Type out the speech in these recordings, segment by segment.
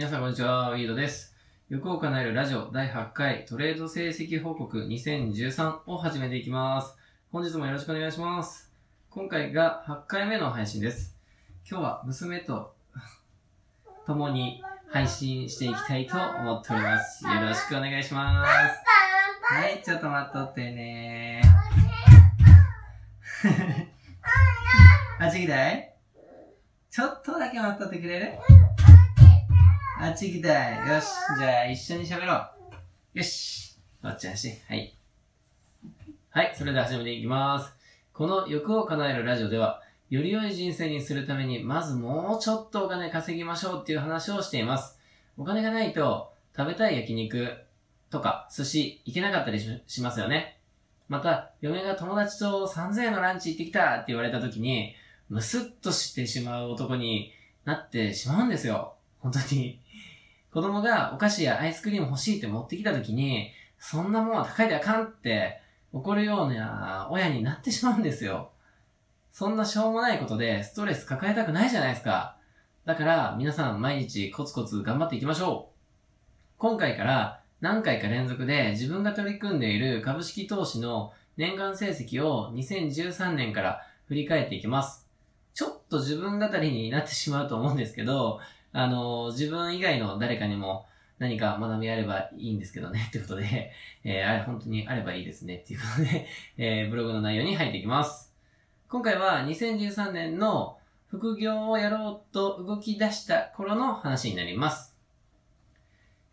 はい、皆さんこんにちは、ウィードです。欲を叶えるラジオ第8回トレード成績報告2013を始めていきます。本日もよろしくお願いします。今回が8回目の配信です。今日は娘と共に配信していきたいと思っております。よろしくお願いします。はい、ちょっと待っとってね あっち行きたい？ちょっとだけ待っとってくれる？あっち行きたい。よし。じゃあ一緒に喋ろう。よし。おっちゃんし。はい。はい。それでは始めていきます。この欲を叶えるラジオでは、より良い人生にするために、まずもうちょっとお金稼ぎましょうっていう話をしています。お金がないと、食べたい焼肉とか寿司行けなかったりししますよね。また、嫁が友達と3000円のランチ行ってきたって言われた時に、ムスッとしてしまう男になってしまうんですよ。本当に。子供がお菓子やアイスクリーム欲しいって持ってきた時に、そんなもんは高いであかんって怒るような親になってしまうんですよ。そんなしょうもないことでストレス抱えたくないじゃないですか。だから皆さん毎日コツコツ頑張っていきましょう。今回から何回か連続で自分が取り組んでいる株式投資の年間成績を2013年から振り返っていきます。ちょっと自分語りになってしまうと思うんですけど、あの、自分以外の誰かにも何か学びあればいいんですけどね、ってことで、えー、あれ、本当にあればいいですね、っていうことで、えー、ブログの内容に入っていきます。今回は2013年の副業をやろうと動き出した頃の話になります。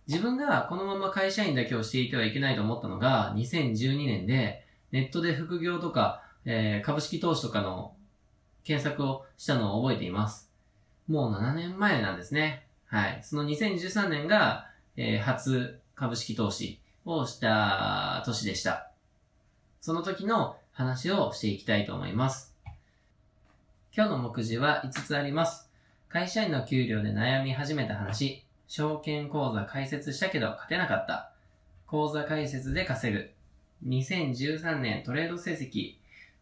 自分がこのまま会社員だけをしていてはいけないと思ったのが2012年で、ネットで副業とか、えー、株式投資とかの検索をしたのを覚えています。もう7年前なんですね。はい。その2013年が、えー初株式投資をした年でした。その時の話をしていきたいと思います。今日の目次は5つあります。会社員の給料で悩み始めた話、証券口座開設したけど勝てなかった、口座開設で稼ぐ、2013年トレード成績、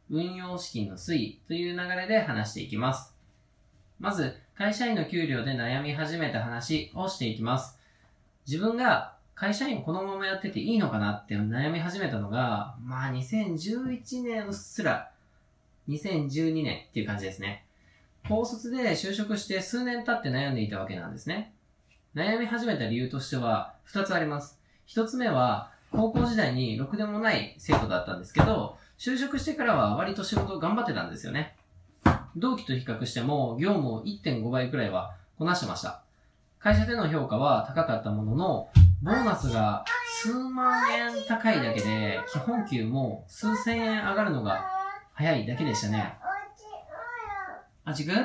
運用資金の推移という流れで話していきます。まず、会社員の給料で悩み始めた話をしていきます。自分が会社員このままやってていいのかなって悩み始めたのが、まあ2011年うっすら、2012年っていう感じですね。高卒で就職して数年経って悩んでいたわけなんですね。悩み始めた理由としては2つあります。1つ目は、高校時代にろくでもない生徒だったんですけど、就職してからは割と仕事頑張ってたんですよね。同期と比較しても業務を1.5倍くらいはこなしてました。会社での評価は高かったものの、ボーナスが数万円高いだけで、基本給も数千円上がるのが早いだけでしたね。あち行く？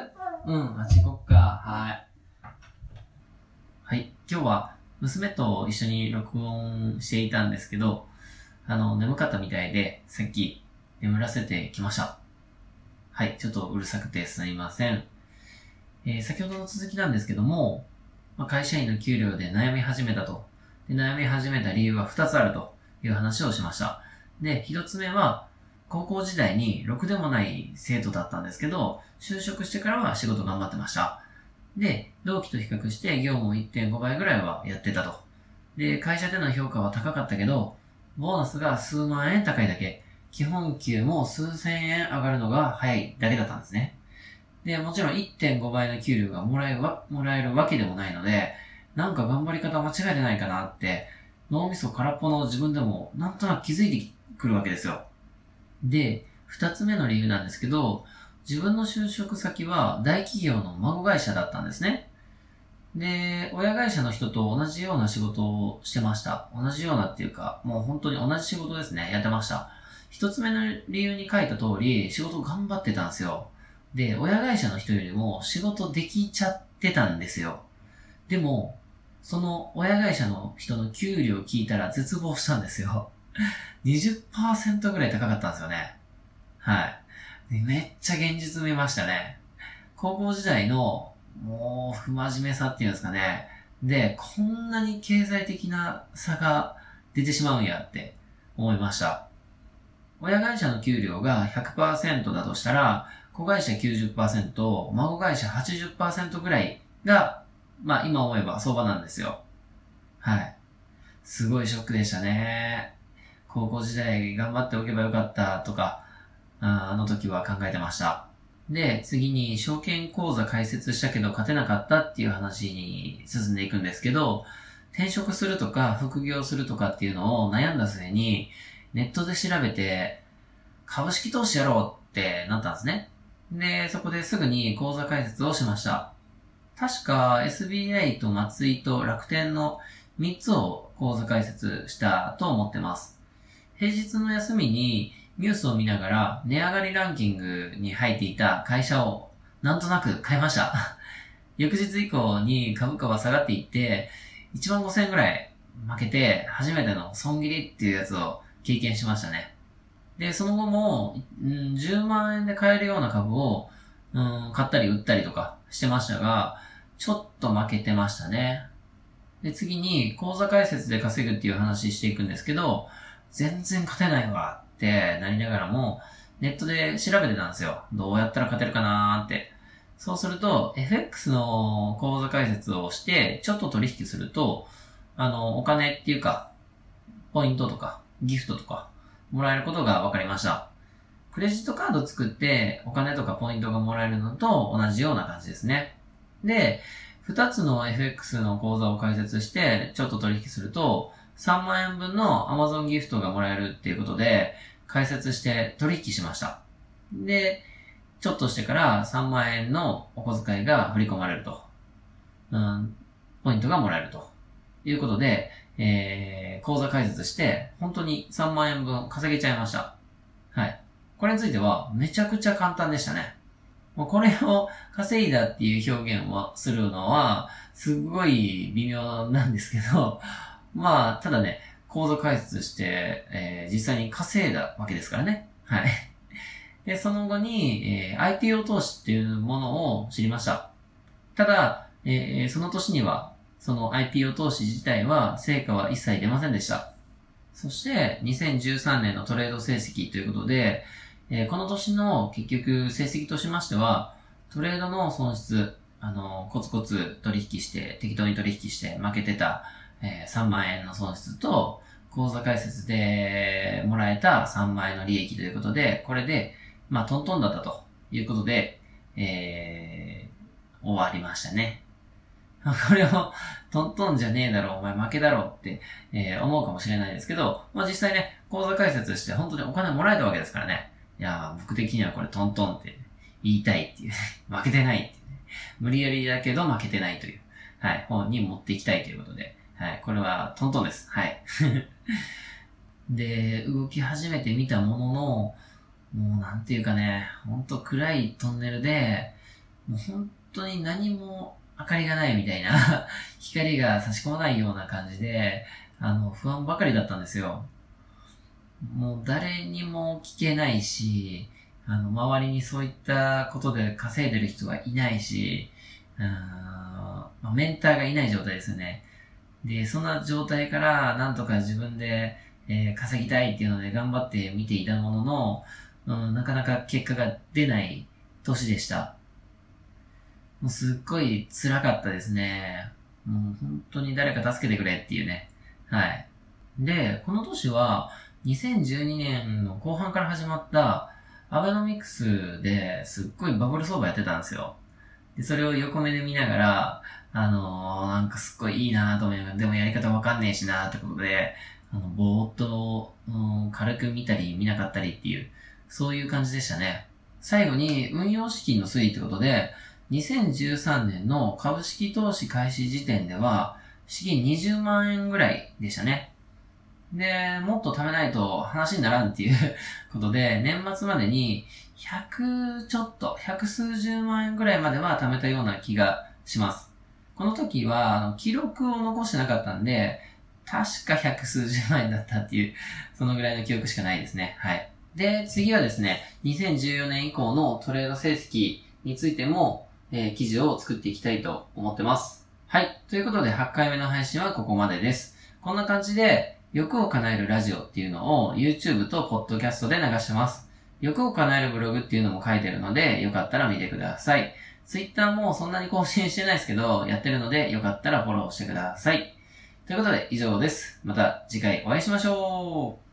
うん、あち行こっか。はい。はい。今日は娘と一緒に録音していたんですけど、あの、眠かったみたいで、さっき眠らせてきました。はい。ちょっとうるさくてすみません。えー先ほどの続きなんですけども、まあ、会社員の給料で悩み始めたと。で悩み始めた理由は2つあるという話をしました。で、1つ目は、高校時代にろくでもない生徒だったんですけど、就職してからは仕事頑張ってました。で、同期と比較して業務を1.5倍ぐらいはやってたと。で、会社での評価は高かったけど、ボーナスが数万円高いだけ、基本給も数千円上がるのが早いだけだったんですね。で、もちろん1.5倍の給料がもらえるわもらえるわけでもないので、なんか頑張り方間違えてないかなって、脳みそ空っぽの自分でもなんとなく気づいてくるわけですよ。で、二つ目の理由なんですけど、自分の就職先は大企業の孫会社だったんですね。で、親会社の人と同じような仕事をしてました。同じようなっていうか、もう本当に同じ仕事ですね、やってました。一つ目の理由に書いた通り、仕事頑張ってたんですよ。で、親会社の人よりも仕事できちゃってたんですよ。でも、その親会社の人の給料聞いたら絶望したんですよ。20%ぐらい高かったんですよね。はい。めっちゃ現実見ましたね。高校時代の、もう、不真面目さっていうんですかね。で、こんなに経済的な差が出てしまうんやって思いました。親会社の給料が100%だとしたら、子会社90%、孫会社80%ぐらいがまあ今思えば相場なんですよ。はい。すごいショックでしたね。高校時代頑張っておけばよかったとか、あの時は考えてました。で、次に証券口座開設したけど勝てなかったっていう話に進んでいくんですけど、転職するとか副業するとかっていうのを悩んだ末に、ネットで調べて、株式投資やろうってなったんですね。で、そこですぐに口座開設をしました。確か SBI と松井と楽天の3つを口座開設したと思ってます。平日の休みにニュースを見ながら値上がりランキングに入っていた会社をなんとなく買いました。翌日以降に株価は下がっていって、1万5000円ぐらい負けて初めての損切りっていうやつを経験しましたね。で、その後も、うん、10万円で買えるような株を、うん、買ったり売ったりとかしてましたが、ちょっと負けてましたね。で、次に、口座開設で稼ぐっていう話していくんですけど、全然勝てないわってなりながらも、ネットで調べてたんですよ。どうやったら勝てるかなーって。そうすると、FX の口座開設をして、ちょっと取引すると、あの、お金っていうか、ポイントとか、ギフトとか、もらえることが分かりました。クレジットカード作ってお金とかポイントがもらえるのと同じような感じですね。で、二つの FX の口座を開設してちょっと取引すると3万円分の Amazon ギフトがもらえるっていうことで開設して取引しました。で、ちょっとしてから3万円のお小遣いが振り込まれると。うん、ポイントがもらえると。いうことで、えー、口座開設して、本当に3万円分稼げちゃいました。はい。これについては、めちゃくちゃ簡単でしたね。もうこれを稼いだっていう表現をするのは、すごい微妙なんですけど、まあ、ただね、口座開設して、えー、実際に稼いだわけですからね。はい。で、その後に、えー、IPO 投資っていうものを知りました。ただ、えー、その年にはその IPO 投資自体は成果は一切出ませんでした。そして2013年のトレード成績ということで、えー、この年の結局成績としましては、トレードの損失、あの、コツコツ取引して、適当に取引して負けてた、えー、3万円の損失と、口座開設でもらえた3万円の利益ということで、これで、まあ、トントンだったということで、えー、終わりましたね。これを、トントンじゃねえだろ、お前負けだろって、えー、思うかもしれないですけど、まあ実際ね、口座開設して本当にお金もらえたわけですからね。いや僕的にはこれトントンって言いたいっていう、負けてないって、ね、無理やりだけど負けてないという、はい、方に持っていきたいということで、はい、これはトントンです。はい。で、動き始めてみたものの、もうなんていうかね、ほんと暗いトンネルで、もう本当に何も明かりがないみたいな 光が差し込まないような感じで、あの、不安ばかりだったんですよ。もう誰にも聞けないし、あの、周りにそういったことで稼いでる人がいないし、うんまあ、メンターがいない状態ですよね。で、そんな状態からなんとか自分で、えー、稼ぎたいっていうので頑張って見ていたものの、うん、なかなか結果が出ない年でした。もうすっごい辛かったですね。もう本当に誰か助けてくれっていうね。はい。で、この年は2012年の後半から始まったアベノミクスですっごいバブル相場やってたんですよ。で、それを横目で見ながら、あのー、なんかすっごいいいなと思いながら、でもやり方わかんねえしなってことで、あの、ぼーっと、うん、軽く見たり見なかったりっていう、そういう感じでしたね。最後に運用資金の推移ってことで、2013年の株式投資開始時点では、資金20万円ぐらいでしたね。で、もっと貯めないと話にならんっていうことで、年末までに100ちょっと、百数十万円ぐらいまでは貯めたような気がします。この時は、記録を残してなかったんで、確か百数十万円だったっていう、そのぐらいの記憶しかないですね。はい。で、次はですね、2014年以降のトレード成績についても、えー、記事を作っていきたいと思ってます。はい。ということで、8回目の配信はここまでです。こんな感じで、欲を叶えるラジオっていうのを YouTube と Podcast で流してます。欲を叶えるブログっていうのも書いてるので、よかったら見てください。Twitter もそんなに更新してないですけど、やってるので、よかったらフォローしてください。ということで、以上です。また次回お会いしましょう